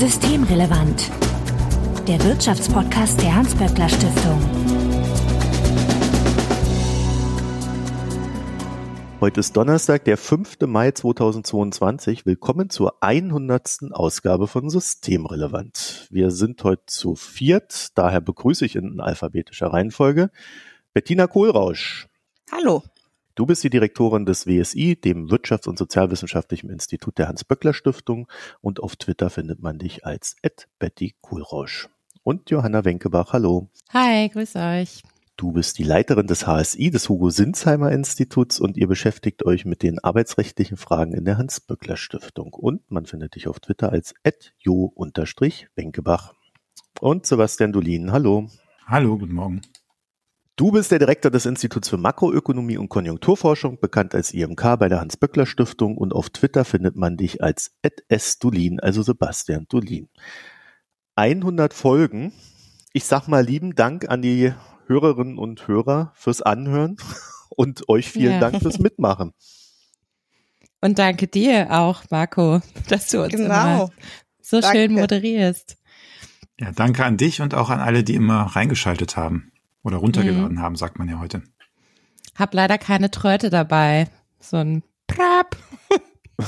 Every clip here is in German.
Systemrelevant. Der Wirtschaftspodcast der Hans-Böckler Stiftung. Heute ist Donnerstag, der 5. Mai 2022. Willkommen zur 100. Ausgabe von Systemrelevant. Wir sind heute zu viert, daher begrüße ich in alphabetischer Reihenfolge Bettina Kohlrausch. Hallo. Du bist die Direktorin des WSI, dem Wirtschafts- und Sozialwissenschaftlichen Institut der Hans-Böckler-Stiftung und auf Twitter findet man dich als Betty Kohlrausch. Und Johanna Wenkebach, hallo. Hi, grüß euch. Du bist die Leiterin des HSI, des Hugo-Sinsheimer Instituts und ihr beschäftigt euch mit den arbeitsrechtlichen Fragen in der Hans-Böckler-Stiftung. Und man findet dich auf Twitter als jo-wenkebach. Und Sebastian Dolin, hallo. Hallo, guten Morgen. Du bist der Direktor des Instituts für Makroökonomie und Konjunkturforschung, bekannt als IMK bei der Hans-Böckler-Stiftung und auf Twitter findet man dich als S. Dulin, also Sebastian Dulin. 100 Folgen. Ich sag mal lieben Dank an die Hörerinnen und Hörer fürs Anhören und euch vielen ja. Dank fürs Mitmachen. Und danke dir auch, Marco, dass du uns genau. so danke. schön moderierst. Ja, danke an dich und auch an alle, die immer reingeschaltet haben. Oder runtergeladen mhm. haben, sagt man ja heute. Hab leider keine Tröte dabei. So ein Prap.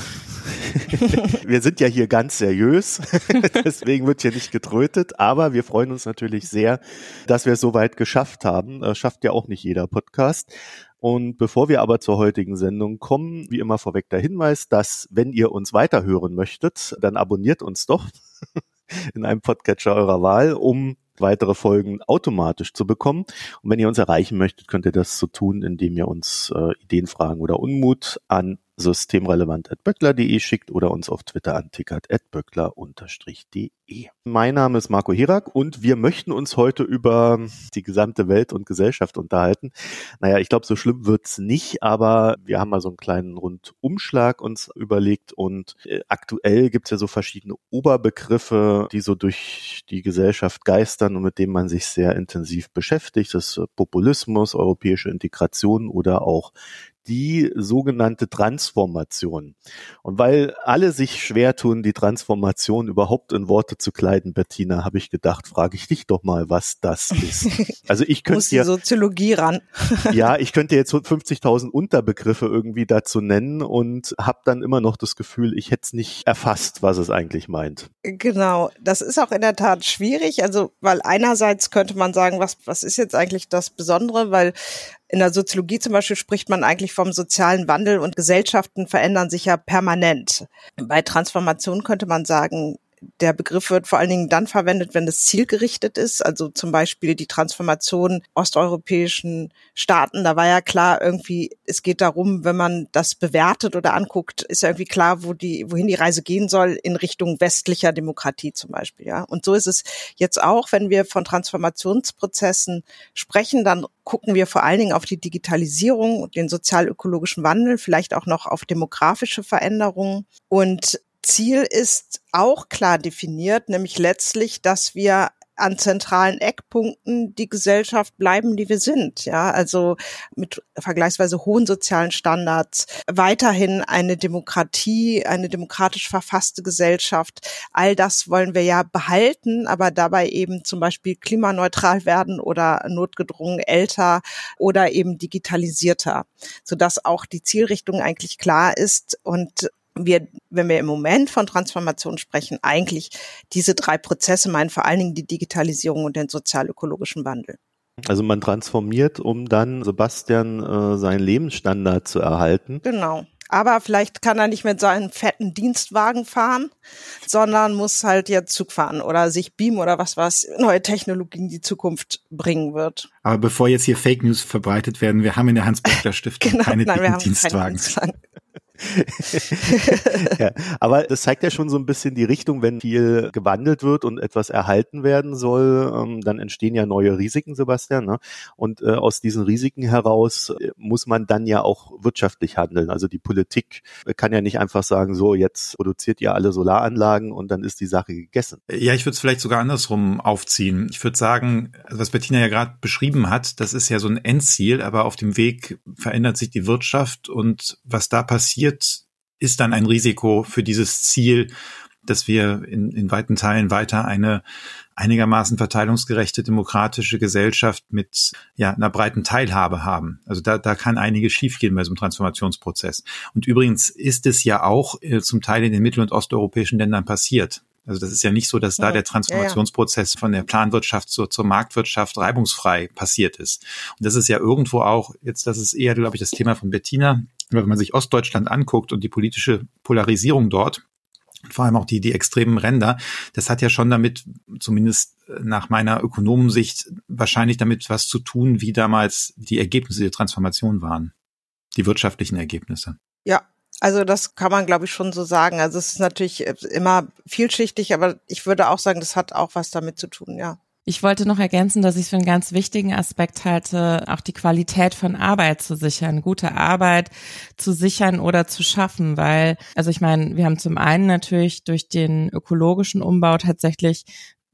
wir sind ja hier ganz seriös, deswegen wird hier nicht getrötet, aber wir freuen uns natürlich sehr, dass wir es so weit geschafft haben. Das schafft ja auch nicht jeder Podcast. Und bevor wir aber zur heutigen Sendung kommen, wie immer vorweg der Hinweis, dass wenn ihr uns weiterhören möchtet, dann abonniert uns doch in einem Podcatcher eurer Wahl, um weitere Folgen automatisch zu bekommen. Und wenn ihr uns erreichen möchtet, könnt ihr das so tun, indem ihr uns äh, Ideen, Fragen oder Unmut an systemrelevant.böckler.de schickt oder uns auf Twitter antickert at böckler-de. Mein Name ist Marco Hirak und wir möchten uns heute über die gesamte Welt und Gesellschaft unterhalten. Naja, ich glaube, so schlimm wird's nicht, aber wir haben mal so einen kleinen Rundumschlag uns überlegt und äh, aktuell gibt's ja so verschiedene Oberbegriffe, die so durch die Gesellschaft geistern und mit denen man sich sehr intensiv beschäftigt. Das ist Populismus, europäische Integration oder auch die sogenannte Transformation. Und weil alle sich schwer tun, die Transformation überhaupt in Worte zu kleiden, Bettina, habe ich gedacht, frage ich dich doch mal, was das ist. Also ich könnte dir Soziologie ran. ja, ich könnte jetzt 50.000 Unterbegriffe irgendwie dazu nennen und habe dann immer noch das Gefühl, ich hätte es nicht erfasst, was es eigentlich meint. Genau, das ist auch in der Tat schwierig, also weil einerseits könnte man sagen, was was ist jetzt eigentlich das Besondere, weil in der Soziologie zum Beispiel spricht man eigentlich vom sozialen Wandel und Gesellschaften verändern sich ja permanent. Bei Transformation könnte man sagen, der Begriff wird vor allen Dingen dann verwendet, wenn es zielgerichtet ist. Also zum Beispiel die Transformation osteuropäischen Staaten. Da war ja klar irgendwie, es geht darum, wenn man das bewertet oder anguckt, ist ja irgendwie klar, wo die, wohin die Reise gehen soll in Richtung westlicher Demokratie zum Beispiel. Ja. Und so ist es jetzt auch, wenn wir von Transformationsprozessen sprechen, dann gucken wir vor allen Dingen auf die Digitalisierung, den sozial-ökologischen Wandel, vielleicht auch noch auf demografische Veränderungen. Und Ziel ist auch klar definiert, nämlich letztlich, dass wir an zentralen Eckpunkten die Gesellschaft bleiben, die wir sind. Ja, also mit vergleichsweise hohen sozialen Standards, weiterhin eine Demokratie, eine demokratisch verfasste Gesellschaft. All das wollen wir ja behalten, aber dabei eben zum Beispiel klimaneutral werden oder notgedrungen älter oder eben digitalisierter, sodass auch die Zielrichtung eigentlich klar ist und wir, wenn wir im Moment von Transformation sprechen, eigentlich diese drei Prozesse meinen vor allen Dingen die Digitalisierung und den sozial-ökologischen Wandel. Also man transformiert, um dann Sebastian äh, seinen Lebensstandard zu erhalten. Genau. Aber vielleicht kann er nicht mit seinem fetten Dienstwagen fahren, sondern muss halt jetzt Zug fahren oder sich beamen oder was was neue Technologien die Zukunft bringen wird. Aber bevor jetzt hier Fake News verbreitet werden, wir haben in der Hans-Böckler Stiftung genau, keine nein, Dienstwagen. ja, aber das zeigt ja schon so ein bisschen die Richtung, wenn viel gewandelt wird und etwas erhalten werden soll, ähm, dann entstehen ja neue Risiken, Sebastian. Ne? Und äh, aus diesen Risiken heraus äh, muss man dann ja auch wirtschaftlich handeln. Also die Politik kann ja nicht einfach sagen, so jetzt produziert ihr alle Solaranlagen und dann ist die Sache gegessen. Ja, ich würde es vielleicht sogar andersrum aufziehen. Ich würde sagen, was Bettina ja gerade beschrieben hat, das ist ja so ein Endziel, aber auf dem Weg verändert sich die Wirtschaft und was da passiert, ist dann ein Risiko für dieses Ziel, dass wir in, in weiten Teilen weiter eine einigermaßen verteilungsgerechte demokratische Gesellschaft mit ja, einer breiten Teilhabe haben. Also da, da kann einiges schiefgehen bei so einem Transformationsprozess. Und übrigens ist es ja auch äh, zum Teil in den mittel- und osteuropäischen Ländern passiert. Also das ist ja nicht so, dass da der Transformationsprozess von der Planwirtschaft zur, zur Marktwirtschaft reibungsfrei passiert ist. Und das ist ja irgendwo auch, jetzt das ist eher, glaube ich, das Thema von Bettina, wenn man sich Ostdeutschland anguckt und die politische Polarisierung dort, vor allem auch die, die extremen Ränder, das hat ja schon damit, zumindest nach meiner Ökonomensicht, wahrscheinlich damit was zu tun, wie damals die Ergebnisse der Transformation waren. Die wirtschaftlichen Ergebnisse. Ja, also das kann man, glaube ich, schon so sagen. Also es ist natürlich immer vielschichtig, aber ich würde auch sagen, das hat auch was damit zu tun, ja. Ich wollte noch ergänzen, dass ich es für einen ganz wichtigen Aspekt halte, auch die Qualität von Arbeit zu sichern, gute Arbeit zu sichern oder zu schaffen, weil, also ich meine, wir haben zum einen natürlich durch den ökologischen Umbau tatsächlich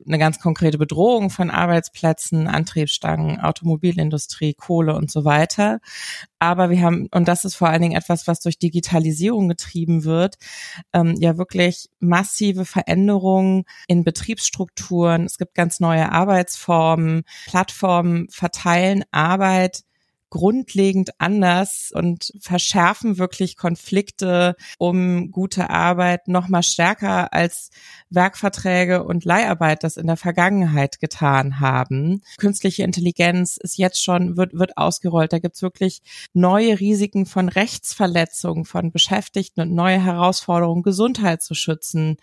eine ganz konkrete Bedrohung von Arbeitsplätzen, Antriebsstangen, Automobilindustrie, Kohle und so weiter. Aber wir haben, und das ist vor allen Dingen etwas, was durch Digitalisierung getrieben wird, ähm, ja wirklich massive Veränderungen in Betriebsstrukturen. Es gibt ganz neue Arbeitsformen. Plattformen verteilen Arbeit grundlegend anders und verschärfen wirklich Konflikte um gute Arbeit noch mal stärker als Werkverträge und Leiharbeit das in der Vergangenheit getan haben. Künstliche Intelligenz ist jetzt schon, wird, wird ausgerollt. Da gibt's wirklich neue Risiken von Rechtsverletzungen von Beschäftigten und neue Herausforderungen, Gesundheit zu schützen,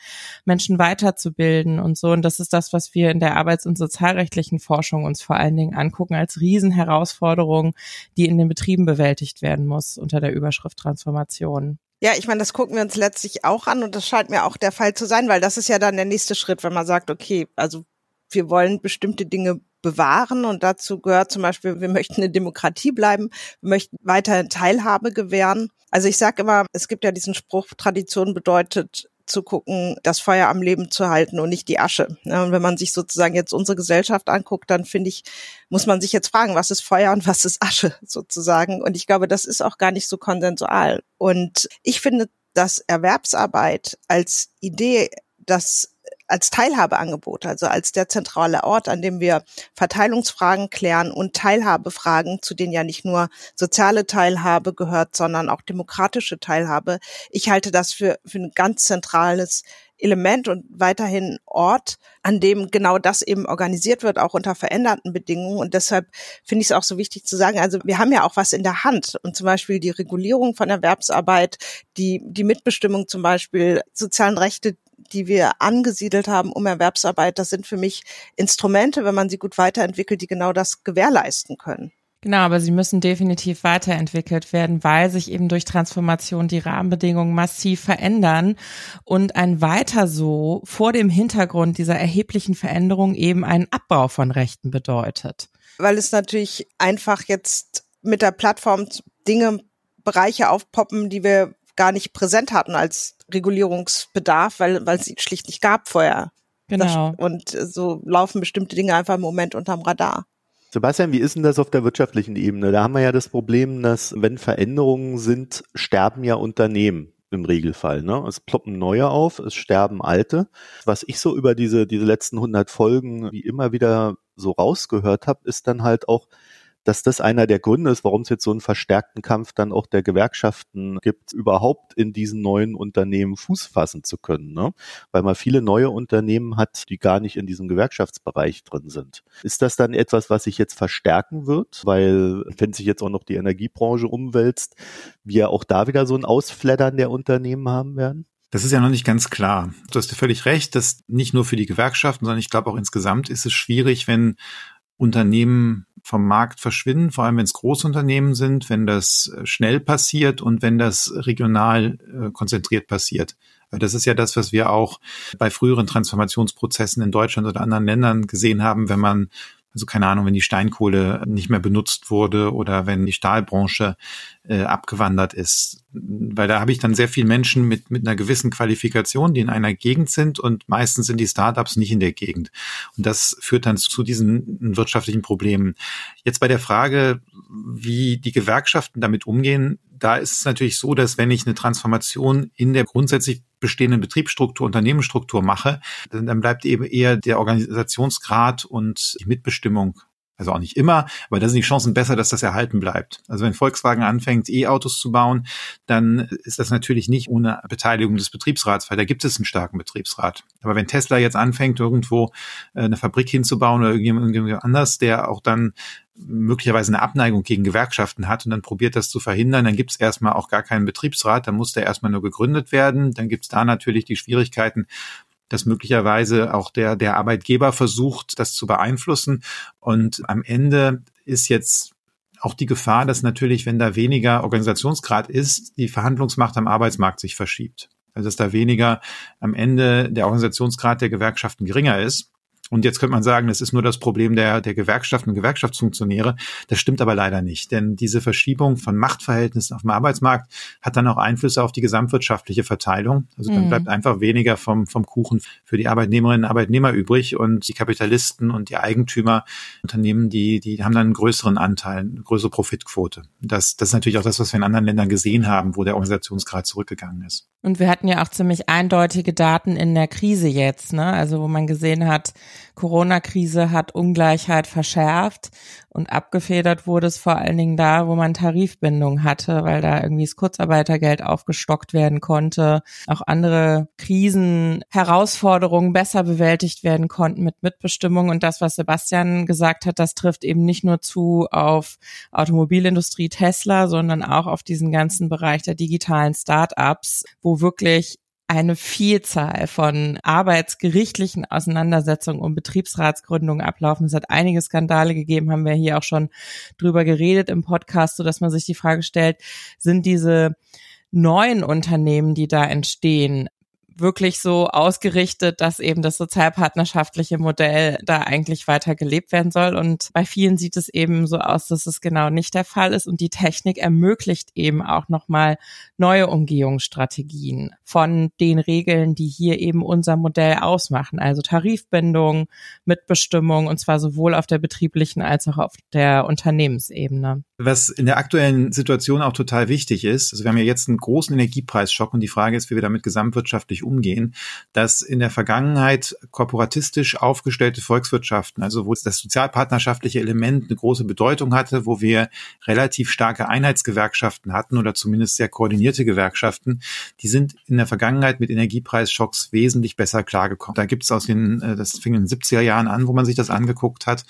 Menschen weiterzubilden und so. Und das ist das, was wir in der arbeits- und sozialrechtlichen Forschung uns vor allen Dingen angucken als Riesenherausforderung, die in den Betrieben bewältigt werden muss unter der Überschrift Transformation. Ja, ich meine, das gucken wir uns letztlich auch an und das scheint mir auch der Fall zu sein, weil das ist ja dann der nächste Schritt, wenn man sagt, okay, also wir wollen bestimmte Dinge bewahren und dazu gehört zum Beispiel, wir möchten eine Demokratie bleiben, wir möchten weiter Teilhabe gewähren. Also ich sage immer, es gibt ja diesen Spruch, Tradition bedeutet zu gucken, das Feuer am Leben zu halten und nicht die Asche. und wenn man sich sozusagen jetzt unsere Gesellschaft anguckt, dann finde ich, muss man sich jetzt fragen, was ist Feuer und was ist Asche sozusagen. Und ich glaube, das ist auch gar nicht so konsensual. Und ich finde, dass Erwerbsarbeit als Idee, das als Teilhabeangebot, also als der zentrale Ort, an dem wir Verteilungsfragen klären und Teilhabefragen, zu denen ja nicht nur soziale Teilhabe gehört, sondern auch demokratische Teilhabe. Ich halte das für, für ein ganz zentrales Element und weiterhin Ort, an dem genau das eben organisiert wird, auch unter veränderten Bedingungen. Und deshalb finde ich es auch so wichtig zu sagen, also wir haben ja auch was in der Hand. Und zum Beispiel die Regulierung von Erwerbsarbeit, die, die Mitbestimmung zum Beispiel, sozialen Rechte, die wir angesiedelt haben um Erwerbsarbeit, das sind für mich Instrumente, wenn man sie gut weiterentwickelt, die genau das gewährleisten können. Genau, aber sie müssen definitiv weiterentwickelt werden, weil sich eben durch Transformation die Rahmenbedingungen massiv verändern und ein weiter so vor dem Hintergrund dieser erheblichen Veränderung eben einen Abbau von Rechten bedeutet. Weil es natürlich einfach jetzt mit der Plattform Dinge, Bereiche aufpoppen, die wir gar nicht präsent hatten als Regulierungsbedarf, weil, weil es sie schlicht nicht gab vorher. Genau. und so laufen bestimmte Dinge einfach im Moment unterm Radar. Sebastian, wie ist denn das auf der wirtschaftlichen Ebene? Da haben wir ja das Problem, dass wenn Veränderungen sind, sterben ja Unternehmen im Regelfall. Ne? Es ploppen neue auf, es sterben alte. Was ich so über diese, diese letzten 100 Folgen wie immer wieder so rausgehört habe, ist dann halt auch, dass das einer der Gründe ist, warum es jetzt so einen verstärkten Kampf dann auch der Gewerkschaften gibt, überhaupt in diesen neuen Unternehmen Fuß fassen zu können. Ne? Weil man viele neue Unternehmen hat, die gar nicht in diesem Gewerkschaftsbereich drin sind. Ist das dann etwas, was sich jetzt verstärken wird? Weil, wenn sich jetzt auch noch die Energiebranche umwälzt, wir auch da wieder so ein Ausfleddern der Unternehmen haben werden? Das ist ja noch nicht ganz klar. Du hast völlig recht, dass nicht nur für die Gewerkschaften, sondern ich glaube auch insgesamt ist es schwierig, wenn Unternehmen vom Markt verschwinden, vor allem wenn es Großunternehmen sind, wenn das äh, schnell passiert und wenn das regional äh, konzentriert passiert. Das ist ja das, was wir auch bei früheren Transformationsprozessen in Deutschland oder anderen Ländern gesehen haben, wenn man also keine Ahnung, wenn die Steinkohle nicht mehr benutzt wurde oder wenn die Stahlbranche äh, abgewandert ist. Weil da habe ich dann sehr viele Menschen mit, mit einer gewissen Qualifikation, die in einer Gegend sind und meistens sind die Startups nicht in der Gegend. Und das führt dann zu diesen wirtschaftlichen Problemen. Jetzt bei der Frage, wie die Gewerkschaften damit umgehen, da ist es natürlich so, dass wenn ich eine Transformation in der grundsätzlich bestehenden Betriebsstruktur, Unternehmensstruktur mache, dann, dann bleibt eben eher der Organisationsgrad und die Mitbestimmung also auch nicht immer, aber da sind die Chancen besser, dass das erhalten bleibt. Also wenn Volkswagen anfängt, E-Autos zu bauen, dann ist das natürlich nicht ohne Beteiligung des Betriebsrats, weil da gibt es einen starken Betriebsrat. Aber wenn Tesla jetzt anfängt, irgendwo äh, eine Fabrik hinzubauen oder irgendjemand anders, der auch dann möglicherweise eine Abneigung gegen Gewerkschaften hat und dann probiert das zu verhindern, dann gibt es erstmal auch gar keinen Betriebsrat, dann muss der erstmal nur gegründet werden. Dann gibt es da natürlich die Schwierigkeiten, dass möglicherweise auch der, der Arbeitgeber versucht, das zu beeinflussen. Und am Ende ist jetzt auch die Gefahr, dass natürlich, wenn da weniger Organisationsgrad ist, die Verhandlungsmacht am Arbeitsmarkt sich verschiebt. Also dass da weniger am Ende der Organisationsgrad der Gewerkschaften geringer ist. Und jetzt könnte man sagen, das ist nur das Problem der, der Gewerkschaften und Gewerkschaftsfunktionäre. Das stimmt aber leider nicht, denn diese Verschiebung von Machtverhältnissen auf dem Arbeitsmarkt hat dann auch Einflüsse auf die gesamtwirtschaftliche Verteilung. Also dann mhm. bleibt einfach weniger vom, vom Kuchen für die Arbeitnehmerinnen und Arbeitnehmer übrig und die Kapitalisten und die Eigentümer, Unternehmen, die, die haben dann einen größeren Anteil, eine größere Profitquote. Das, das ist natürlich auch das, was wir in anderen Ländern gesehen haben, wo der Organisationsgrad zurückgegangen ist. Und wir hatten ja auch ziemlich eindeutige Daten in der Krise jetzt, ne? Also wo man gesehen hat, Corona-Krise hat Ungleichheit verschärft und abgefedert wurde es vor allen Dingen da, wo man Tarifbindung hatte, weil da irgendwie das Kurzarbeitergeld aufgestockt werden konnte, auch andere Krisen, Herausforderungen besser bewältigt werden konnten mit Mitbestimmung. Und das, was Sebastian gesagt hat, das trifft eben nicht nur zu auf Automobilindustrie Tesla, sondern auch auf diesen ganzen Bereich der digitalen Start-ups, wo wirklich eine Vielzahl von arbeitsgerichtlichen Auseinandersetzungen um Betriebsratsgründungen ablaufen. Es hat einige Skandale gegeben, haben wir hier auch schon drüber geredet im Podcast, so dass man sich die Frage stellt, sind diese neuen Unternehmen, die da entstehen, wirklich so ausgerichtet, dass eben das sozialpartnerschaftliche Modell da eigentlich weiter gelebt werden soll. Und bei vielen sieht es eben so aus, dass es genau nicht der Fall ist. Und die Technik ermöglicht eben auch nochmal neue Umgehungsstrategien von den Regeln, die hier eben unser Modell ausmachen. Also Tarifbindung, Mitbestimmung und zwar sowohl auf der betrieblichen als auch auf der Unternehmensebene. Was in der aktuellen Situation auch total wichtig ist, also wir haben ja jetzt einen großen Energiepreisschock und die Frage ist, wie wir damit gesamtwirtschaftlich umgehen, dass in der Vergangenheit korporatistisch aufgestellte Volkswirtschaften, also wo das sozialpartnerschaftliche Element eine große Bedeutung hatte, wo wir relativ starke Einheitsgewerkschaften hatten oder zumindest sehr koordinierte Gewerkschaften, die sind in der Vergangenheit mit Energiepreisschocks wesentlich besser klargekommen. Da gibt es aus den, äh, das fing in den 70er Jahren an, wo man sich das angeguckt hat,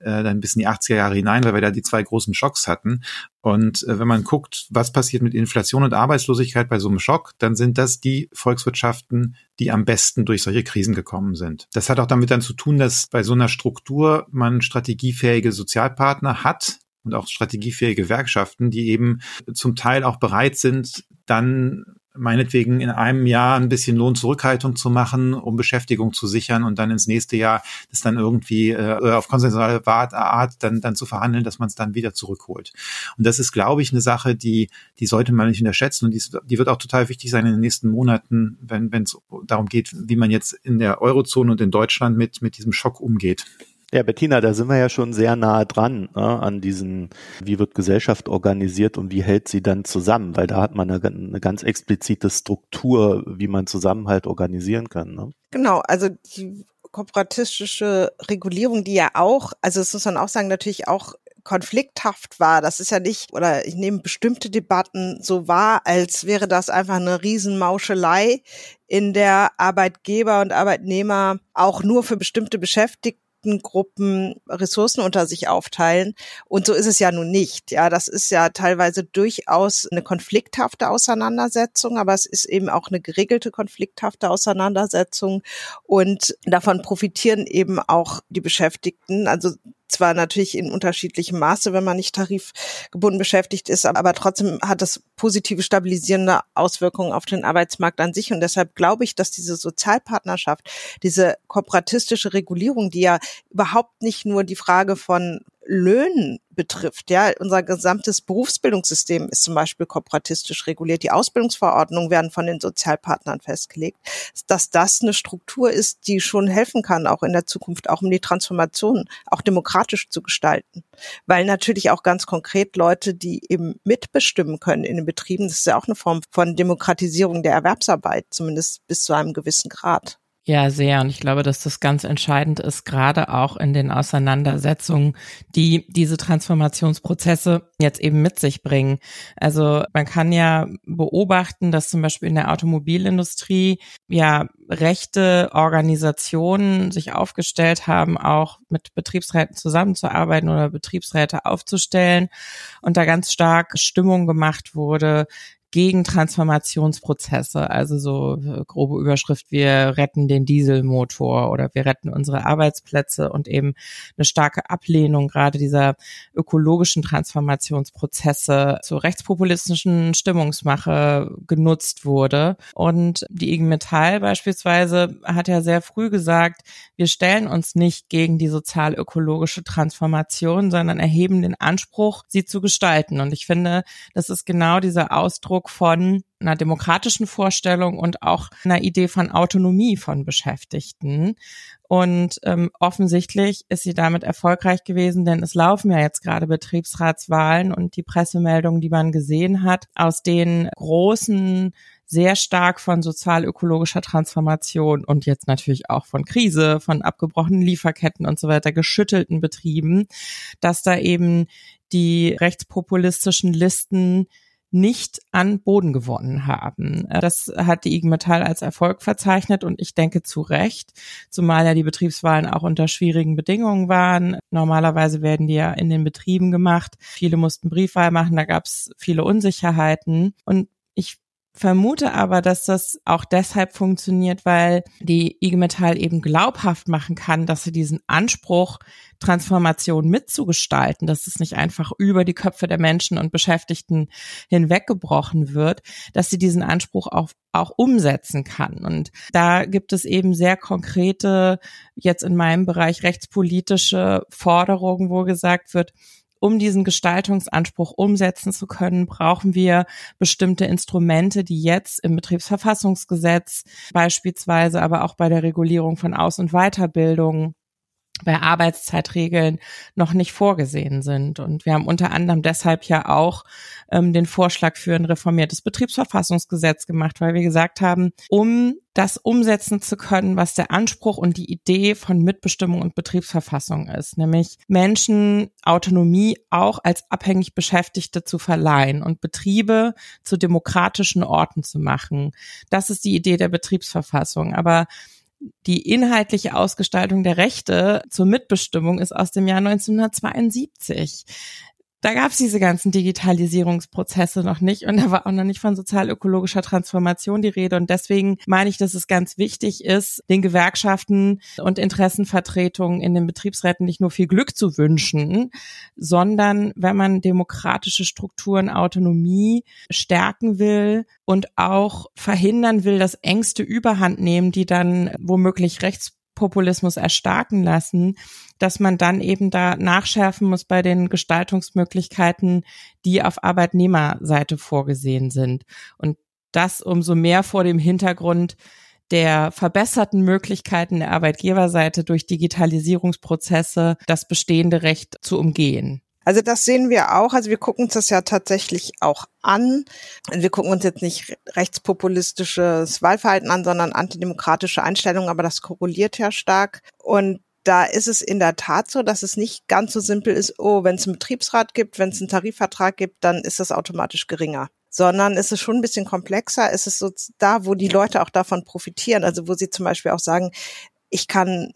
äh, dann bis in die 80er Jahre hinein, weil wir da die zwei großen Schocks hatten. Und äh, wenn man guckt, was passiert mit Inflation und Arbeitslosigkeit bei so einem Schock, dann sind das die Volkswirtschaften, die am besten durch solche Krisen gekommen sind. Das hat auch damit dann zu tun, dass bei so einer Struktur man strategiefähige Sozialpartner hat, und auch strategiefähige Gewerkschaften, die eben zum Teil auch bereit sind, dann meinetwegen in einem Jahr ein bisschen Lohnzurückhaltung zu machen, um Beschäftigung zu sichern und dann ins nächste Jahr das dann irgendwie äh, auf konsensuale Art dann, dann zu verhandeln, dass man es dann wieder zurückholt. Und das ist, glaube ich, eine Sache, die, die sollte man nicht unterschätzen und die, die wird auch total wichtig sein in den nächsten Monaten, wenn es darum geht, wie man jetzt in der Eurozone und in Deutschland mit, mit diesem Schock umgeht. Ja, Bettina, da sind wir ja schon sehr nahe dran ne, an diesen, wie wird Gesellschaft organisiert und wie hält sie dann zusammen, weil da hat man eine, eine ganz explizite Struktur, wie man Zusammenhalt organisieren kann. Ne? Genau, also die kooperatistische Regulierung, die ja auch, also es muss man auch sagen, natürlich auch konflikthaft war. Das ist ja nicht, oder ich nehme bestimmte Debatten so wahr, als wäre das einfach eine Riesenmauschelei, in der Arbeitgeber und Arbeitnehmer auch nur für bestimmte Beschäftigte Gruppen Ressourcen unter sich aufteilen. Und so ist es ja nun nicht. Ja, das ist ja teilweise durchaus eine konflikthafte Auseinandersetzung, aber es ist eben auch eine geregelte konflikthafte Auseinandersetzung. Und davon profitieren eben auch die Beschäftigten. Also zwar natürlich in unterschiedlichem Maße, wenn man nicht tarifgebunden beschäftigt ist, aber trotzdem hat das positive stabilisierende Auswirkungen auf den Arbeitsmarkt an sich. Und deshalb glaube ich, dass diese Sozialpartnerschaft, diese kooperatistische Regulierung, die ja überhaupt nicht nur die Frage von Löhnen betrifft. Ja, unser gesamtes Berufsbildungssystem ist zum Beispiel kooperatistisch reguliert. Die Ausbildungsverordnungen werden von den Sozialpartnern festgelegt. Dass das eine Struktur ist, die schon helfen kann, auch in der Zukunft, auch um die Transformation auch demokratisch zu gestalten. Weil natürlich auch ganz konkret Leute, die eben mitbestimmen können in den Betrieben, das ist ja auch eine Form von Demokratisierung der Erwerbsarbeit, zumindest bis zu einem gewissen Grad. Ja, sehr. Und ich glaube, dass das ganz entscheidend ist, gerade auch in den Auseinandersetzungen, die diese Transformationsprozesse jetzt eben mit sich bringen. Also man kann ja beobachten, dass zum Beispiel in der Automobilindustrie ja rechte Organisationen sich aufgestellt haben, auch mit Betriebsräten zusammenzuarbeiten oder Betriebsräte aufzustellen und da ganz stark Stimmung gemacht wurde, gegen Transformationsprozesse, also so äh, grobe Überschrift, wir retten den Dieselmotor oder wir retten unsere Arbeitsplätze und eben eine starke Ablehnung gerade dieser ökologischen Transformationsprozesse zur rechtspopulistischen Stimmungsmache genutzt wurde. Und die IG Metall beispielsweise hat ja sehr früh gesagt, wir stellen uns nicht gegen die sozial-ökologische Transformation, sondern erheben den Anspruch, sie zu gestalten. Und ich finde, das ist genau dieser Ausdruck, Ausdruck von einer demokratischen Vorstellung und auch einer Idee von Autonomie von Beschäftigten. Und ähm, offensichtlich ist sie damit erfolgreich gewesen, denn es laufen ja jetzt gerade Betriebsratswahlen und die Pressemeldungen, die man gesehen hat, aus den großen sehr stark von sozial-ökologischer Transformation und jetzt natürlich auch von Krise, von abgebrochenen Lieferketten und so weiter geschüttelten Betrieben, dass da eben die rechtspopulistischen Listen nicht an Boden gewonnen haben. Äh, das hat die IG Metall als Erfolg verzeichnet und ich denke zu Recht, zumal ja die Betriebswahlen auch unter schwierigen Bedingungen waren. Normalerweise werden die ja in den Betrieben gemacht. Viele mussten Briefwahl machen, da gab es viele Unsicherheiten und vermute aber, dass das auch deshalb funktioniert, weil die IG Metall eben glaubhaft machen kann, dass sie diesen Anspruch, Transformation mitzugestalten, dass es nicht einfach über die Köpfe der Menschen und Beschäftigten hinweggebrochen wird, dass sie diesen Anspruch auch, auch umsetzen kann. Und da gibt es eben sehr konkrete, jetzt in meinem Bereich rechtspolitische Forderungen, wo gesagt wird, um diesen Gestaltungsanspruch umsetzen zu können, brauchen wir bestimmte Instrumente, die jetzt im Betriebsverfassungsgesetz beispielsweise, aber auch bei der Regulierung von Aus- und Weiterbildung bei Arbeitszeitregeln noch nicht vorgesehen sind. Und wir haben unter anderem deshalb ja auch ähm, den Vorschlag für ein reformiertes Betriebsverfassungsgesetz gemacht, weil wir gesagt haben, um das umsetzen zu können, was der Anspruch und die Idee von Mitbestimmung und Betriebsverfassung ist, nämlich Menschen Autonomie auch als abhängig Beschäftigte zu verleihen und Betriebe zu demokratischen Orten zu machen. Das ist die Idee der Betriebsverfassung. Aber die inhaltliche Ausgestaltung der Rechte zur Mitbestimmung ist aus dem Jahr 1972 da gab es diese ganzen Digitalisierungsprozesse noch nicht und da war auch noch nicht von sozial-ökologischer Transformation die Rede. Und deswegen meine ich, dass es ganz wichtig ist, den Gewerkschaften und Interessenvertretungen in den Betriebsräten nicht nur viel Glück zu wünschen, sondern wenn man demokratische Strukturen, Autonomie stärken will und auch verhindern will, dass Ängste überhand nehmen, die dann womöglich rechts Populismus erstarken lassen, dass man dann eben da nachschärfen muss bei den Gestaltungsmöglichkeiten, die auf Arbeitnehmerseite vorgesehen sind. Und das umso mehr vor dem Hintergrund der verbesserten Möglichkeiten der Arbeitgeberseite durch Digitalisierungsprozesse das bestehende Recht zu umgehen. Also das sehen wir auch. Also wir gucken uns das ja tatsächlich auch an. Wir gucken uns jetzt nicht rechtspopulistisches Wahlverhalten an, sondern antidemokratische Einstellungen, aber das korreliert ja stark. Und da ist es in der Tat so, dass es nicht ganz so simpel ist, oh, wenn es einen Betriebsrat gibt, wenn es einen Tarifvertrag gibt, dann ist das automatisch geringer. Sondern es ist schon ein bisschen komplexer. Es ist so da, wo die Leute auch davon profitieren. Also wo sie zum Beispiel auch sagen, ich kann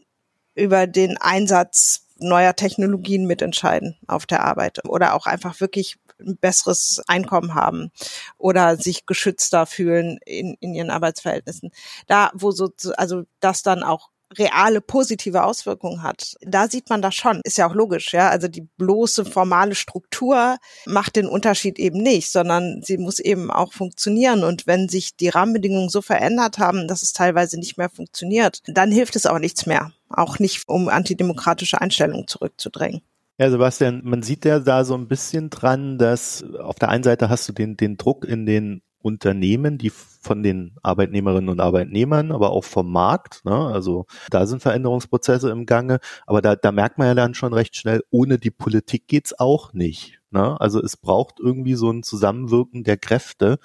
über den Einsatz neuer Technologien mitentscheiden auf der Arbeit oder auch einfach wirklich ein besseres Einkommen haben oder sich geschützter fühlen in, in ihren Arbeitsverhältnissen. Da, wo so, also das dann auch reale positive Auswirkungen hat. Da sieht man das schon. Ist ja auch logisch, ja. Also die bloße formale Struktur macht den Unterschied eben nicht, sondern sie muss eben auch funktionieren. Und wenn sich die Rahmenbedingungen so verändert haben, dass es teilweise nicht mehr funktioniert, dann hilft es auch nichts mehr. Auch nicht, um antidemokratische Einstellungen zurückzudrängen. Ja, Sebastian, man sieht ja da so ein bisschen dran, dass auf der einen Seite hast du den, den Druck in den Unternehmen, die von den Arbeitnehmerinnen und Arbeitnehmern, aber auch vom Markt. Ne? Also da sind Veränderungsprozesse im Gange. Aber da, da merkt man ja dann schon recht schnell, ohne die Politik geht's auch nicht. Ne? Also es braucht irgendwie so ein Zusammenwirken der Kräfte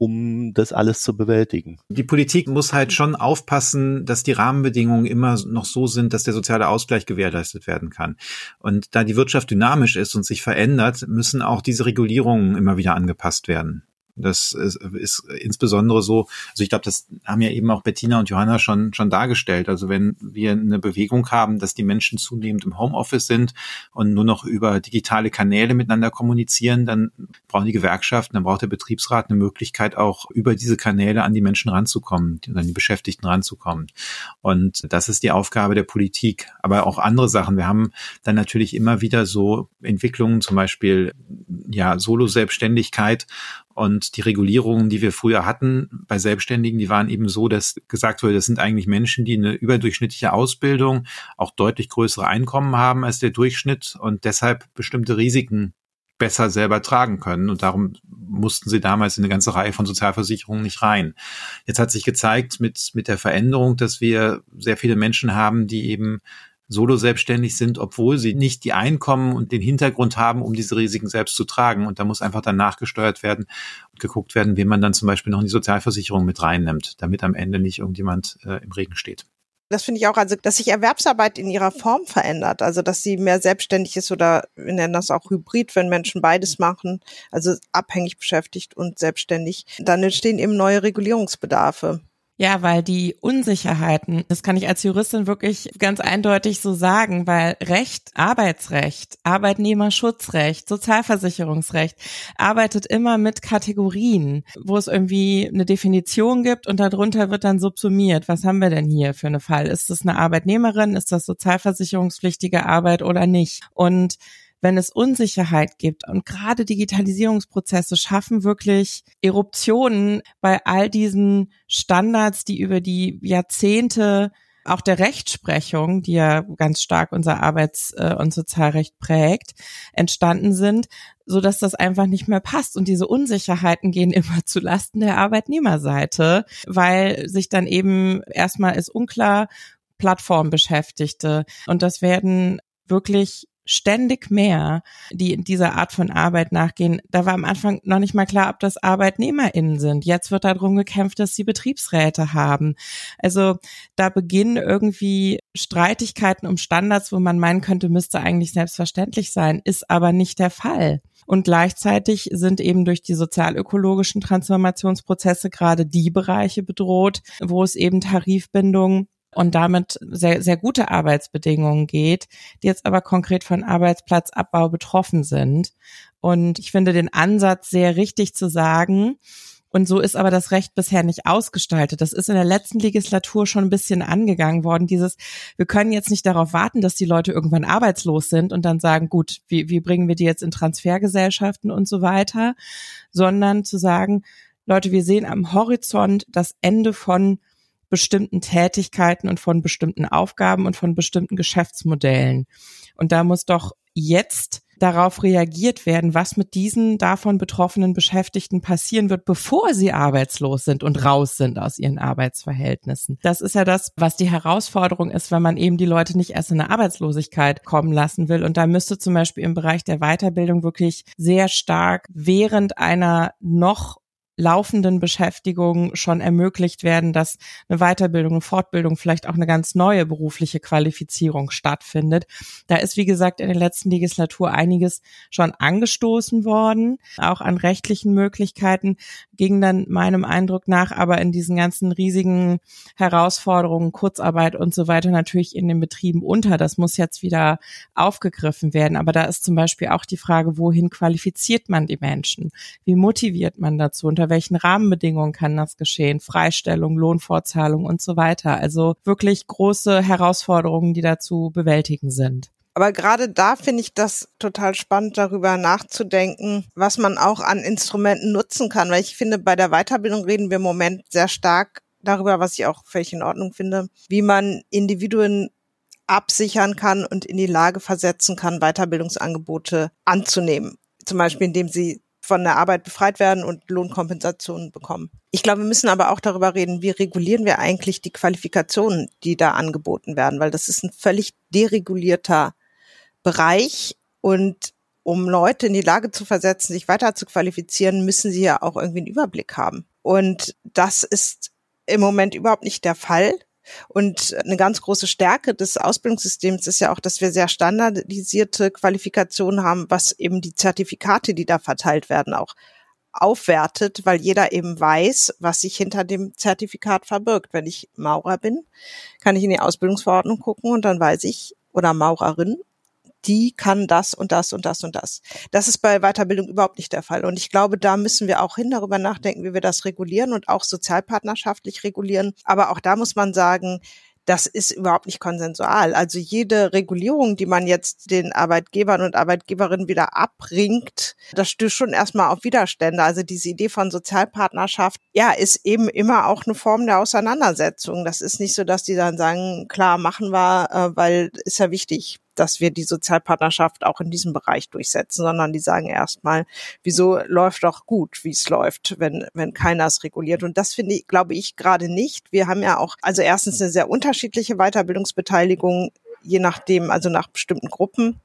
um das alles zu bewältigen. Die Politik muss halt schon aufpassen, dass die Rahmenbedingungen immer noch so sind, dass der soziale Ausgleich gewährleistet werden kann. Und da die Wirtschaft dynamisch ist und sich verändert, müssen auch diese Regulierungen immer wieder angepasst werden. Das ist, ist insbesondere so, also ich glaube, das haben ja eben auch Bettina und Johanna schon, schon dargestellt. Also wenn wir eine Bewegung haben, dass die Menschen zunehmend im Homeoffice sind und nur noch über digitale Kanäle miteinander kommunizieren, dann brauchen die Gewerkschaften, dann braucht der Betriebsrat eine Möglichkeit, auch über diese Kanäle an die Menschen ranzukommen, an die Beschäftigten ranzukommen. Und das ist die Aufgabe der Politik. Aber auch andere Sachen. Wir haben dann natürlich immer wieder so Entwicklungen, zum Beispiel ja Solo-Selbstständigkeit und die Regulierungen, die wir früher hatten bei Selbstständigen, die waren eben so, dass gesagt wurde, das sind eigentlich Menschen, die eine überdurchschnittliche Ausbildung, auch deutlich größere Einkommen haben als der Durchschnitt und deshalb bestimmte Risiken besser selber tragen können. Und darum mussten sie damals in eine ganze Reihe von Sozialversicherungen nicht rein. Jetzt hat sich gezeigt mit, mit der Veränderung, dass wir sehr viele Menschen haben, die eben solo selbstständig sind, obwohl sie nicht die Einkommen und den Hintergrund haben, um diese Risiken selbst zu tragen. Und da muss einfach dann nachgesteuert werden und geguckt werden, wen man dann zum Beispiel noch in die Sozialversicherung mit reinnimmt, damit am Ende nicht irgendjemand äh, im Regen steht. Das finde ich auch, also dass sich Erwerbsarbeit in ihrer Form verändert, also dass sie mehr selbstständig ist oder wir nennen das auch Hybrid, wenn Menschen beides machen, also abhängig beschäftigt und selbstständig, dann entstehen eben neue Regulierungsbedarfe. Ja, weil die Unsicherheiten, das kann ich als Juristin wirklich ganz eindeutig so sagen, weil Recht, Arbeitsrecht, Arbeitnehmerschutzrecht, Sozialversicherungsrecht arbeitet immer mit Kategorien, wo es irgendwie eine Definition gibt und darunter wird dann subsumiert. Was haben wir denn hier für eine Fall? Ist das eine Arbeitnehmerin? Ist das sozialversicherungspflichtige Arbeit oder nicht? Und wenn es Unsicherheit gibt und gerade Digitalisierungsprozesse schaffen wirklich Eruptionen bei all diesen Standards, die über die Jahrzehnte auch der Rechtsprechung, die ja ganz stark unser Arbeits- äh, und Sozialrecht prägt, entstanden sind, so dass das einfach nicht mehr passt. Und diese Unsicherheiten gehen immer zu Lasten der Arbeitnehmerseite, weil sich dann eben erstmal ist unklar, Plattformbeschäftigte. Und das werden wirklich ständig mehr, die in dieser Art von Arbeit nachgehen. Da war am Anfang noch nicht mal klar, ob das ArbeitnehmerInnen sind. Jetzt wird darum gekämpft, dass sie Betriebsräte haben. Also da beginnen irgendwie Streitigkeiten um Standards, wo man meinen könnte, müsste eigentlich selbstverständlich sein, ist aber nicht der Fall. Und gleichzeitig sind eben durch die sozialökologischen Transformationsprozesse gerade die Bereiche bedroht, wo es eben Tarifbindungen und damit sehr, sehr gute Arbeitsbedingungen geht, die jetzt aber konkret von Arbeitsplatzabbau betroffen sind. Und ich finde den Ansatz sehr richtig zu sagen, und so ist aber das Recht bisher nicht ausgestaltet. Das ist in der letzten Legislatur schon ein bisschen angegangen worden. Dieses, wir können jetzt nicht darauf warten, dass die Leute irgendwann arbeitslos sind und dann sagen, gut, wie, wie bringen wir die jetzt in Transfergesellschaften und so weiter, sondern zu sagen, Leute, wir sehen am Horizont das Ende von bestimmten Tätigkeiten und von bestimmten Aufgaben und von bestimmten Geschäftsmodellen. Und da muss doch jetzt darauf reagiert werden, was mit diesen davon betroffenen Beschäftigten passieren wird, bevor sie arbeitslos sind und raus sind aus ihren Arbeitsverhältnissen. Das ist ja das, was die Herausforderung ist, wenn man eben die Leute nicht erst in eine Arbeitslosigkeit kommen lassen will. Und da müsste zum Beispiel im Bereich der Weiterbildung wirklich sehr stark während einer noch laufenden Beschäftigung schon ermöglicht werden, dass eine Weiterbildung, eine Fortbildung, vielleicht auch eine ganz neue berufliche Qualifizierung stattfindet. Da ist, wie gesagt, in der letzten Legislatur einiges schon angestoßen worden, auch an rechtlichen Möglichkeiten, ging dann meinem Eindruck nach aber in diesen ganzen riesigen Herausforderungen, Kurzarbeit und so weiter natürlich in den Betrieben unter. Das muss jetzt wieder aufgegriffen werden. Aber da ist zum Beispiel auch die Frage, wohin qualifiziert man die Menschen? Wie motiviert man dazu? Unter welchen Rahmenbedingungen kann das geschehen? Freistellung, Lohnfortzahlung und so weiter. Also wirklich große Herausforderungen, die dazu bewältigen sind. Aber gerade da finde ich das total spannend, darüber nachzudenken, was man auch an Instrumenten nutzen kann. Weil ich finde, bei der Weiterbildung reden wir im Moment sehr stark darüber, was ich auch völlig in Ordnung finde, wie man Individuen absichern kann und in die Lage versetzen kann, Weiterbildungsangebote anzunehmen. Zum Beispiel, indem sie von der Arbeit befreit werden und Lohnkompensationen bekommen. Ich glaube, wir müssen aber auch darüber reden, wie regulieren wir eigentlich die Qualifikationen, die da angeboten werden, weil das ist ein völlig deregulierter Bereich und um Leute in die Lage zu versetzen, sich weiter zu qualifizieren, müssen sie ja auch irgendwie einen Überblick haben. Und das ist im Moment überhaupt nicht der Fall. Und eine ganz große Stärke des Ausbildungssystems ist ja auch, dass wir sehr standardisierte Qualifikationen haben, was eben die Zertifikate, die da verteilt werden, auch aufwertet, weil jeder eben weiß, was sich hinter dem Zertifikat verbirgt. Wenn ich Maurer bin, kann ich in die Ausbildungsverordnung gucken und dann weiß ich, oder Maurerin, die kann das und das und das und das. Das ist bei Weiterbildung überhaupt nicht der Fall. Und ich glaube, da müssen wir auch hin darüber nachdenken, wie wir das regulieren und auch sozialpartnerschaftlich regulieren. Aber auch da muss man sagen, das ist überhaupt nicht konsensual. Also jede Regulierung, die man jetzt den Arbeitgebern und Arbeitgeberinnen wieder abbringt, das stößt schon erstmal auf Widerstände. Also diese Idee von Sozialpartnerschaft, ja, ist eben immer auch eine Form der Auseinandersetzung. Das ist nicht so, dass die dann sagen, klar, machen wir, äh, weil ist ja wichtig dass wir die Sozialpartnerschaft auch in diesem Bereich durchsetzen, sondern die sagen erstmal, wieso läuft doch gut, wie es läuft, wenn, wenn keiner es reguliert. Und das finde ich, glaube ich, gerade nicht. Wir haben ja auch, also erstens eine sehr unterschiedliche Weiterbildungsbeteiligung, je nachdem, also nach bestimmten Gruppen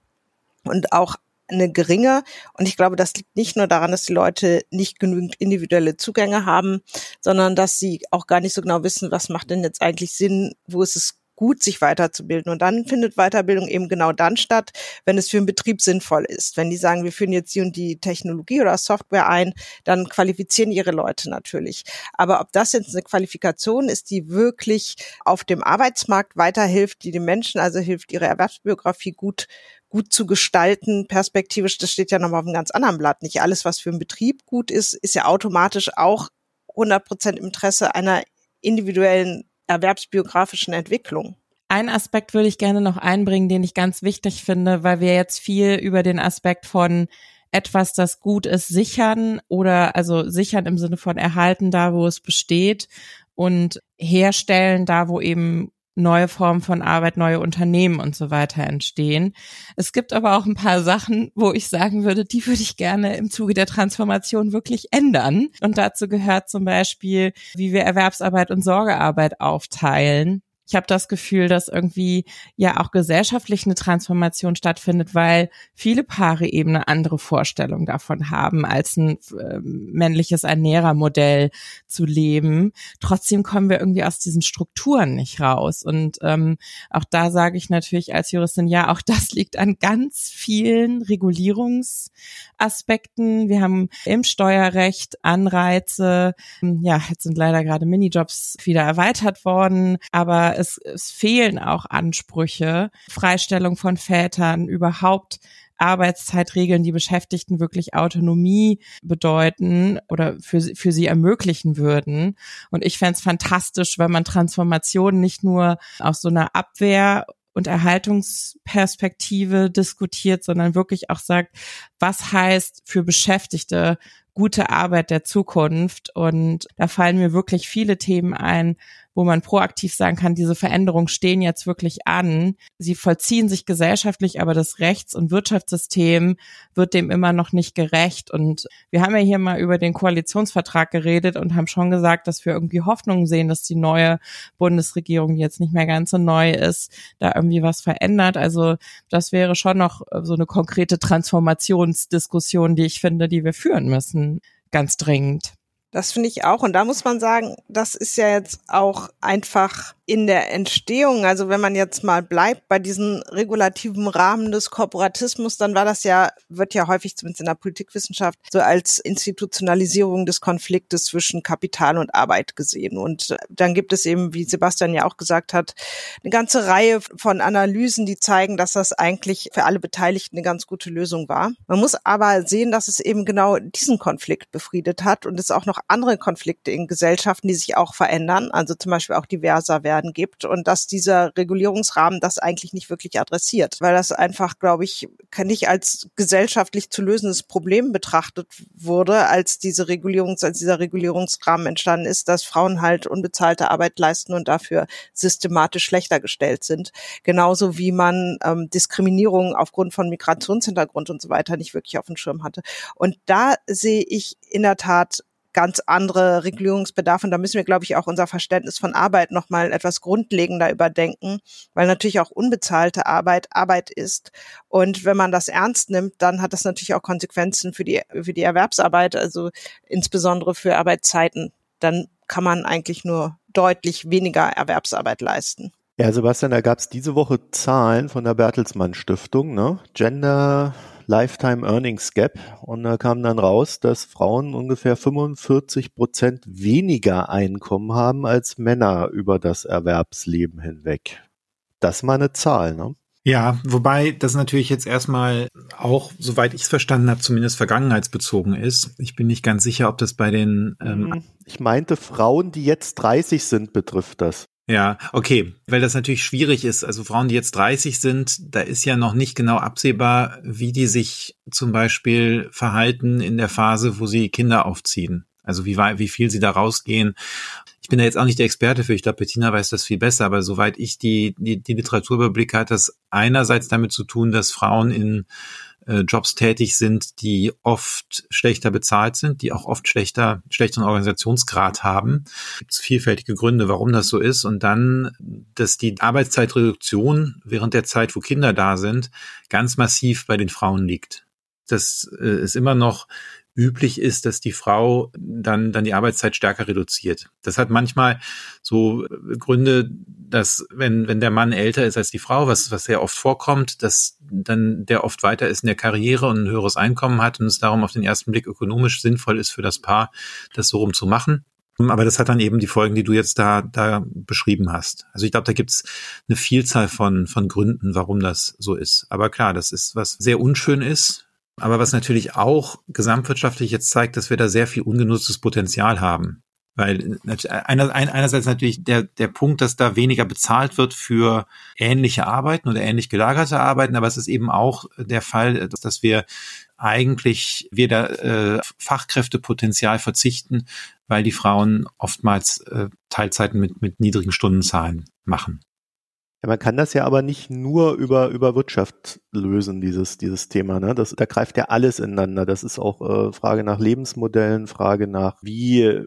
und auch eine geringe. Und ich glaube, das liegt nicht nur daran, dass die Leute nicht genügend individuelle Zugänge haben, sondern dass sie auch gar nicht so genau wissen, was macht denn jetzt eigentlich Sinn, wo ist es gut, sich weiterzubilden. Und dann findet Weiterbildung eben genau dann statt, wenn es für einen Betrieb sinnvoll ist. Wenn die sagen, wir führen jetzt die und die Technologie oder Software ein, dann qualifizieren ihre Leute natürlich. Aber ob das jetzt eine Qualifikation ist, die wirklich auf dem Arbeitsmarkt weiterhilft, die den Menschen also hilft, ihre Erwerbsbiografie gut gut zu gestalten, perspektivisch, das steht ja nochmal auf einem ganz anderen Blatt. Nicht alles, was für einen Betrieb gut ist, ist ja automatisch auch 100 Prozent Interesse einer individuellen erwerbsbiografischen Entwicklung. Ein Aspekt würde ich gerne noch einbringen, den ich ganz wichtig finde, weil wir jetzt viel über den Aspekt von etwas, das gut ist, sichern oder also sichern im Sinne von erhalten da, wo es besteht und herstellen da, wo eben neue Formen von Arbeit, neue Unternehmen und so weiter entstehen. Es gibt aber auch ein paar Sachen, wo ich sagen würde, die würde ich gerne im Zuge der Transformation wirklich ändern. Und dazu gehört zum Beispiel, wie wir Erwerbsarbeit und Sorgearbeit aufteilen ich habe das Gefühl, dass irgendwie ja auch gesellschaftlich eine Transformation stattfindet, weil viele Paare eben eine andere Vorstellung davon haben, als ein äh, männliches Ernährermodell zu leben. Trotzdem kommen wir irgendwie aus diesen Strukturen nicht raus. Und ähm, auch da sage ich natürlich als Juristin, ja, auch das liegt an ganz vielen Regulierungsaspekten. Wir haben im Steuerrecht Anreize. Ja, jetzt sind leider gerade Minijobs wieder erweitert worden, aber es, es fehlen auch Ansprüche, Freistellung von Vätern, überhaupt Arbeitszeitregeln, die Beschäftigten wirklich Autonomie bedeuten oder für, für sie ermöglichen würden. Und ich fände es fantastisch, wenn man Transformation nicht nur aus so einer Abwehr und Erhaltungsperspektive diskutiert, sondern wirklich auch sagt, was heißt für Beschäftigte gute Arbeit der Zukunft. Und da fallen mir wirklich viele Themen ein, wo man proaktiv sagen kann, diese Veränderungen stehen jetzt wirklich an. Sie vollziehen sich gesellschaftlich, aber das Rechts- und Wirtschaftssystem wird dem immer noch nicht gerecht. Und wir haben ja hier mal über den Koalitionsvertrag geredet und haben schon gesagt, dass wir irgendwie Hoffnung sehen, dass die neue Bundesregierung, die jetzt nicht mehr ganz so neu ist, da irgendwie was verändert. Also das wäre schon noch so eine konkrete Transformationsdiskussion, die ich finde, die wir führen müssen. Ganz dringend. Das finde ich auch. Und da muss man sagen, das ist ja jetzt auch einfach in der Entstehung, also wenn man jetzt mal bleibt bei diesem regulativen Rahmen des Korporatismus, dann war das ja, wird ja häufig zumindest in der Politikwissenschaft so als Institutionalisierung des Konfliktes zwischen Kapital und Arbeit gesehen. Und dann gibt es eben, wie Sebastian ja auch gesagt hat, eine ganze Reihe von Analysen, die zeigen, dass das eigentlich für alle Beteiligten eine ganz gute Lösung war. Man muss aber sehen, dass es eben genau diesen Konflikt befriedet hat und es auch noch andere Konflikte in Gesellschaften, die sich auch verändern, also zum Beispiel auch diverser werden gibt und dass dieser Regulierungsrahmen das eigentlich nicht wirklich adressiert, weil das einfach, glaube ich, nicht als gesellschaftlich zu lösendes Problem betrachtet wurde, als diese Regulierungs, als dieser Regulierungsrahmen entstanden ist, dass Frauen halt unbezahlte Arbeit leisten und dafür systematisch schlechter gestellt sind. Genauso wie man ähm, Diskriminierung aufgrund von Migrationshintergrund und so weiter nicht wirklich auf dem Schirm hatte. Und da sehe ich in der Tat ganz andere Regulierungsbedarfe. Und da müssen wir, glaube ich, auch unser Verständnis von Arbeit nochmal etwas grundlegender überdenken, weil natürlich auch unbezahlte Arbeit Arbeit ist. Und wenn man das ernst nimmt, dann hat das natürlich auch Konsequenzen für die, für die Erwerbsarbeit, also insbesondere für Arbeitszeiten. Dann kann man eigentlich nur deutlich weniger Erwerbsarbeit leisten. Ja, Sebastian, da gab es diese Woche Zahlen von der Bertelsmann Stiftung, ne? Gender Lifetime Earnings Gap und da kam dann raus, dass Frauen ungefähr 45 Prozent weniger Einkommen haben als Männer über das Erwerbsleben hinweg. Das ist mal eine Zahl, ne? Ja, wobei das natürlich jetzt erstmal auch, soweit ich es verstanden habe, zumindest vergangenheitsbezogen ist. Ich bin nicht ganz sicher, ob das bei den ähm Ich meinte Frauen, die jetzt 30 sind, betrifft das. Ja, okay, weil das natürlich schwierig ist. Also Frauen, die jetzt 30 sind, da ist ja noch nicht genau absehbar, wie die sich zum Beispiel verhalten in der Phase, wo sie Kinder aufziehen. Also wie, wie viel sie da rausgehen. Ich bin da jetzt auch nicht der Experte für. Ich glaube, Bettina weiß das viel besser. Aber soweit ich die, die, die Literatur überblicke, hat das einerseits damit zu tun, dass Frauen in äh, Jobs tätig sind, die oft schlechter bezahlt sind, die auch oft schlechter, schlechteren Organisationsgrad haben. Gibt es vielfältige Gründe, warum das so ist. Und dann, dass die Arbeitszeitreduktion während der Zeit, wo Kinder da sind, ganz massiv bei den Frauen liegt. Das äh, ist immer noch üblich ist, dass die Frau dann, dann die Arbeitszeit stärker reduziert. Das hat manchmal so Gründe, dass wenn, wenn der Mann älter ist als die Frau, was, was sehr oft vorkommt, dass dann der oft weiter ist in der Karriere und ein höheres Einkommen hat und es darum auf den ersten Blick ökonomisch sinnvoll ist für das Paar, das so rum zu machen. Aber das hat dann eben die Folgen, die du jetzt da, da beschrieben hast. Also ich glaube, da gibt's eine Vielzahl von, von Gründen, warum das so ist. Aber klar, das ist was sehr unschön ist, aber was natürlich auch gesamtwirtschaftlich jetzt zeigt, dass wir da sehr viel ungenutztes Potenzial haben. Weil einerseits natürlich der, der Punkt, dass da weniger bezahlt wird für ähnliche Arbeiten oder ähnlich gelagerte Arbeiten, aber es ist eben auch der Fall, dass wir eigentlich wir da äh, Fachkräftepotenzial verzichten, weil die Frauen oftmals äh, Teilzeiten mit, mit niedrigen Stundenzahlen machen. Ja, man kann das ja aber nicht nur über, über Wirtschaft lösen, dieses, dieses Thema. Ne? Das, da greift ja alles ineinander. Das ist auch äh, Frage nach Lebensmodellen, Frage nach, wie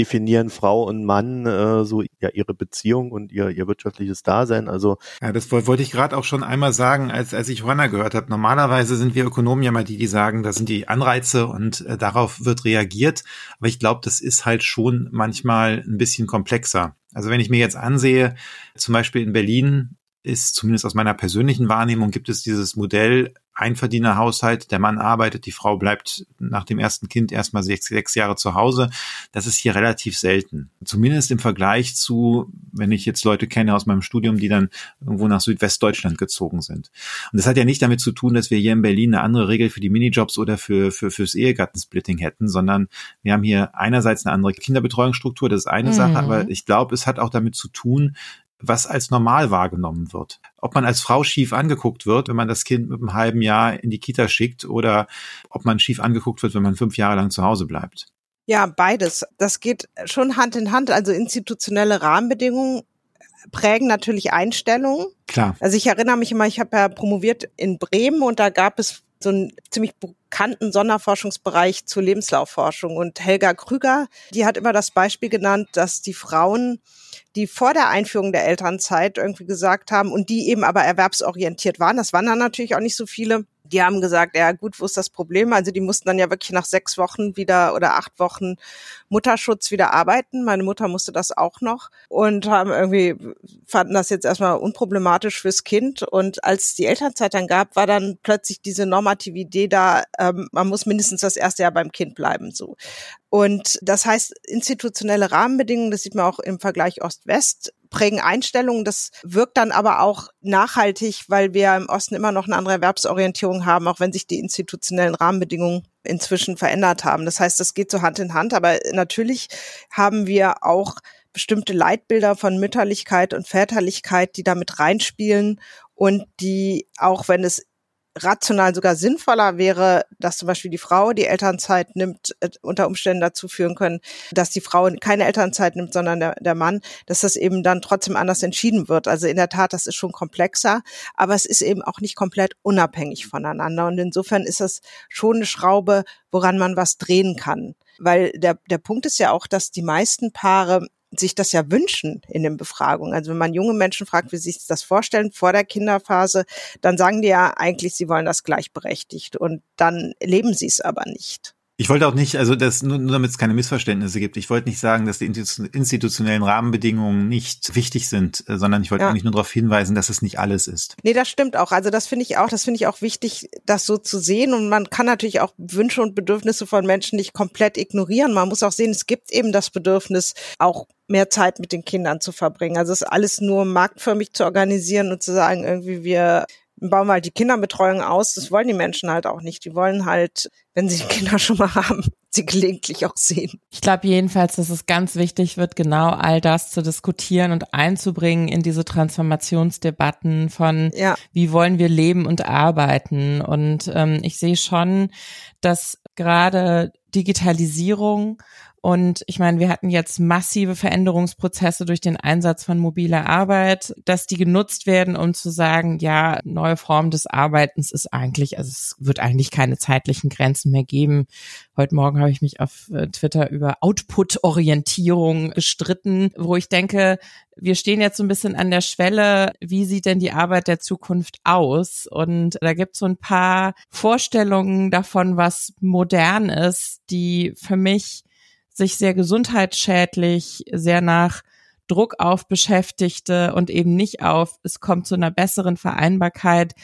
definieren Frau und Mann äh, so ja ihre Beziehung und ihr ihr wirtschaftliches Dasein. Also ja, das wollte ich gerade auch schon einmal sagen, als als ich Juana gehört habe. Normalerweise sind wir Ökonomen ja mal die, die sagen, das sind die Anreize und äh, darauf wird reagiert. Aber ich glaube, das ist halt schon manchmal ein bisschen komplexer. Also wenn ich mir jetzt ansehe, zum Beispiel in Berlin ist zumindest aus meiner persönlichen Wahrnehmung gibt es dieses Modell Einverdienerhaushalt, der Mann arbeitet, die Frau bleibt nach dem ersten Kind erstmal sechs, sechs Jahre zu Hause. Das ist hier relativ selten. Zumindest im Vergleich zu, wenn ich jetzt Leute kenne aus meinem Studium, die dann irgendwo nach Südwestdeutschland gezogen sind. Und das hat ja nicht damit zu tun, dass wir hier in Berlin eine andere Regel für die Minijobs oder für, für fürs Ehegattensplitting hätten, sondern wir haben hier einerseits eine andere Kinderbetreuungsstruktur, das ist eine mhm. Sache, aber ich glaube, es hat auch damit zu tun, was als normal wahrgenommen wird. Ob man als Frau schief angeguckt wird, wenn man das Kind mit einem halben Jahr in die Kita schickt oder ob man schief angeguckt wird, wenn man fünf Jahre lang zu Hause bleibt. Ja, beides. Das geht schon Hand in Hand. Also institutionelle Rahmenbedingungen prägen natürlich Einstellungen. Klar. Also ich erinnere mich immer, ich habe ja promoviert in Bremen und da gab es so einen ziemlich bekannten Sonderforschungsbereich zur Lebenslaufforschung. Und Helga Krüger, die hat immer das Beispiel genannt, dass die Frauen die vor der Einführung der Elternzeit irgendwie gesagt haben und die eben aber erwerbsorientiert waren. Das waren dann natürlich auch nicht so viele. Die haben gesagt, ja gut, wo ist das Problem? Also die mussten dann ja wirklich nach sechs Wochen wieder oder acht Wochen Mutterschutz wieder arbeiten. Meine Mutter musste das auch noch und haben irgendwie fanden das jetzt erstmal unproblematisch fürs Kind. Und als die Elternzeit dann gab, war dann plötzlich diese normative Idee da, ähm, man muss mindestens das erste Jahr beim Kind bleiben. So. Und das heißt, institutionelle Rahmenbedingungen, das sieht man auch im Vergleich Ost-West, prägen Einstellungen. Das wirkt dann aber auch nachhaltig, weil wir im Osten immer noch eine andere Erwerbsorientierung haben, auch wenn sich die institutionellen Rahmenbedingungen inzwischen verändert haben. Das heißt, das geht so Hand in Hand. Aber natürlich haben wir auch bestimmte Leitbilder von Mütterlichkeit und Väterlichkeit, die damit reinspielen und die, auch wenn es rational sogar sinnvoller wäre, dass zum Beispiel die Frau die Elternzeit nimmt, äh, unter Umständen dazu führen können, dass die Frau keine Elternzeit nimmt, sondern der, der Mann, dass das eben dann trotzdem anders entschieden wird. Also in der Tat, das ist schon komplexer, aber es ist eben auch nicht komplett unabhängig voneinander. Und insofern ist das schon eine Schraube, woran man was drehen kann. Weil der, der Punkt ist ja auch, dass die meisten Paare sich das ja wünschen in den Befragungen. Also wenn man junge Menschen fragt, wie sie sich das vorstellen vor der Kinderphase, dann sagen die ja eigentlich, sie wollen das gleichberechtigt und dann leben sie es aber nicht. Ich wollte auch nicht, also das nur, nur damit es keine Missverständnisse gibt, ich wollte nicht sagen, dass die institutionellen Rahmenbedingungen nicht wichtig sind, äh, sondern ich wollte ja. eigentlich nur darauf hinweisen, dass es nicht alles ist. Nee, das stimmt auch. Also das finde ich auch, das finde ich auch wichtig, das so zu sehen. Und man kann natürlich auch Wünsche und Bedürfnisse von Menschen nicht komplett ignorieren. Man muss auch sehen, es gibt eben das Bedürfnis, auch mehr Zeit mit den Kindern zu verbringen. Also es ist alles nur marktförmig zu organisieren und zu sagen, irgendwie wir bauen wir halt die Kinderbetreuung aus. Das wollen die Menschen halt auch nicht. Die wollen halt, wenn sie Kinder schon mal haben, sie gelegentlich auch sehen. Ich glaube jedenfalls, dass es ganz wichtig wird, genau all das zu diskutieren und einzubringen in diese Transformationsdebatten von, ja. wie wollen wir leben und arbeiten. Und ähm, ich sehe schon, dass gerade Digitalisierung und ich meine, wir hatten jetzt massive Veränderungsprozesse durch den Einsatz von mobiler Arbeit, dass die genutzt werden, um zu sagen, ja, neue Form des Arbeitens ist eigentlich, also es wird eigentlich keine zeitlichen Grenzen mehr geben. Heute Morgen habe ich mich auf äh, Twitter über Output-Orientierung gestritten, wo ich denke, wir stehen jetzt so ein bisschen an der Schwelle, wie sieht denn die Arbeit der Zukunft aus? Und da gibt es so ein paar Vorstellungen davon, was modern ist, die für mich sich sehr gesundheitsschädlich, sehr nach Druck auf Beschäftigte und eben nicht auf, es kommt zu einer besseren Vereinbarkeit,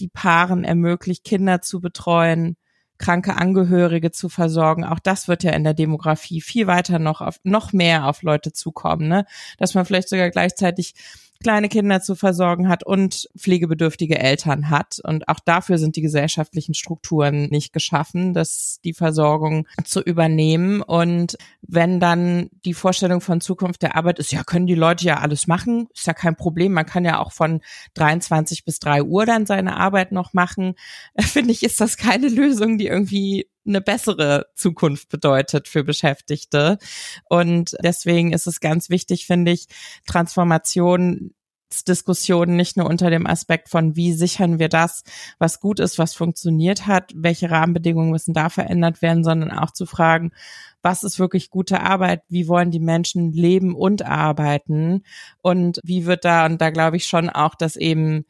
die Paaren ermöglicht, Kinder zu betreuen, kranke Angehörige zu versorgen. Auch das wird ja in der Demografie viel weiter noch auf, noch mehr auf Leute zukommen, ne? Dass man vielleicht sogar gleichzeitig kleine Kinder zu versorgen hat und pflegebedürftige Eltern hat. Und auch dafür sind die gesellschaftlichen Strukturen nicht geschaffen, dass die Versorgung zu übernehmen. Und wenn dann die Vorstellung von Zukunft der Arbeit ist, ja, können die Leute ja alles machen, ist ja kein Problem. Man kann ja auch von 23 bis 3 Uhr dann seine Arbeit noch machen. Finde ich, ist das keine Lösung, die irgendwie eine bessere Zukunft bedeutet für Beschäftigte. Und deswegen ist es ganz wichtig, finde ich, Transformation Diskussionen nicht nur unter dem Aspekt von, wie sichern wir das, was gut ist, was funktioniert hat, welche Rahmenbedingungen müssen da verändert werden, sondern auch zu fragen, was ist wirklich gute Arbeit, wie wollen die Menschen leben und arbeiten und wie wird da, und da glaube ich schon auch, dass eben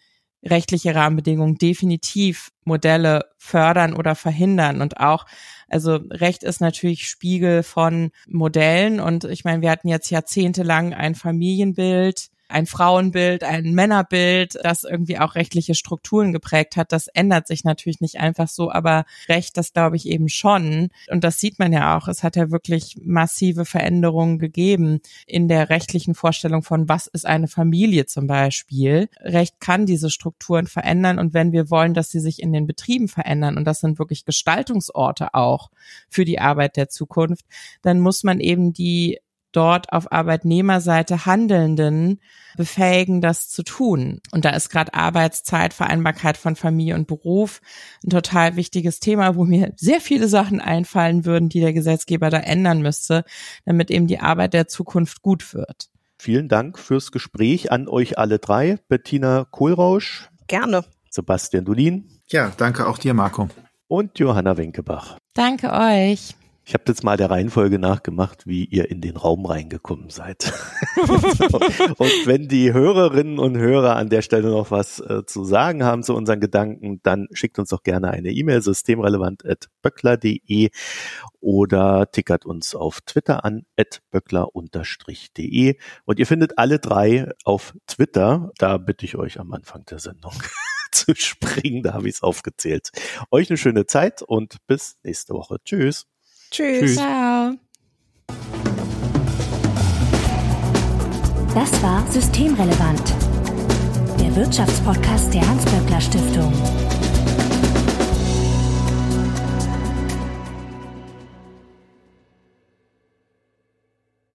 rechtliche Rahmenbedingungen definitiv Modelle fördern oder verhindern. Und auch also Recht ist natürlich Spiegel von Modellen. Und ich meine, wir hatten jetzt jahrzehntelang ein Familienbild, ein Frauenbild, ein Männerbild, das irgendwie auch rechtliche Strukturen geprägt hat. Das ändert sich natürlich nicht einfach so, aber Recht, das glaube ich eben schon. Und das sieht man ja auch. Es hat ja wirklich massive Veränderungen gegeben in der rechtlichen Vorstellung von, was ist eine Familie zum Beispiel. Recht kann diese Strukturen verändern und wenn wir wollen, dass sie sich in den Betrieben verändern, und das sind wirklich Gestaltungsorte auch für die Arbeit der Zukunft, dann muss man eben die dort auf Arbeitnehmerseite Handelnden befähigen, das zu tun. Und da ist gerade Arbeitszeit, Vereinbarkeit von Familie und Beruf ein total wichtiges Thema, wo mir sehr viele Sachen einfallen würden, die der Gesetzgeber da ändern müsste, damit eben die Arbeit der Zukunft gut wird. Vielen Dank fürs Gespräch an euch alle drei. Bettina Kohlrausch. Gerne. Sebastian Dulin. Ja, danke auch dir, Marco. Und Johanna Wenkebach. Danke euch. Ich habe jetzt mal der Reihenfolge nachgemacht, wie ihr in den Raum reingekommen seid. und wenn die Hörerinnen und Hörer an der Stelle noch was äh, zu sagen haben zu unseren Gedanken, dann schickt uns doch gerne eine E-Mail systemrelevant@böckler.de oder tickert uns auf Twitter an böckler-de. Und ihr findet alle drei auf Twitter. Da bitte ich euch am Anfang der Sendung zu springen. Da habe ich es aufgezählt. Euch eine schöne Zeit und bis nächste Woche. Tschüss. Tschüss. Tschüss. Ciao. Das war Systemrelevant, der Wirtschaftspodcast der Hans-Böckler Stiftung.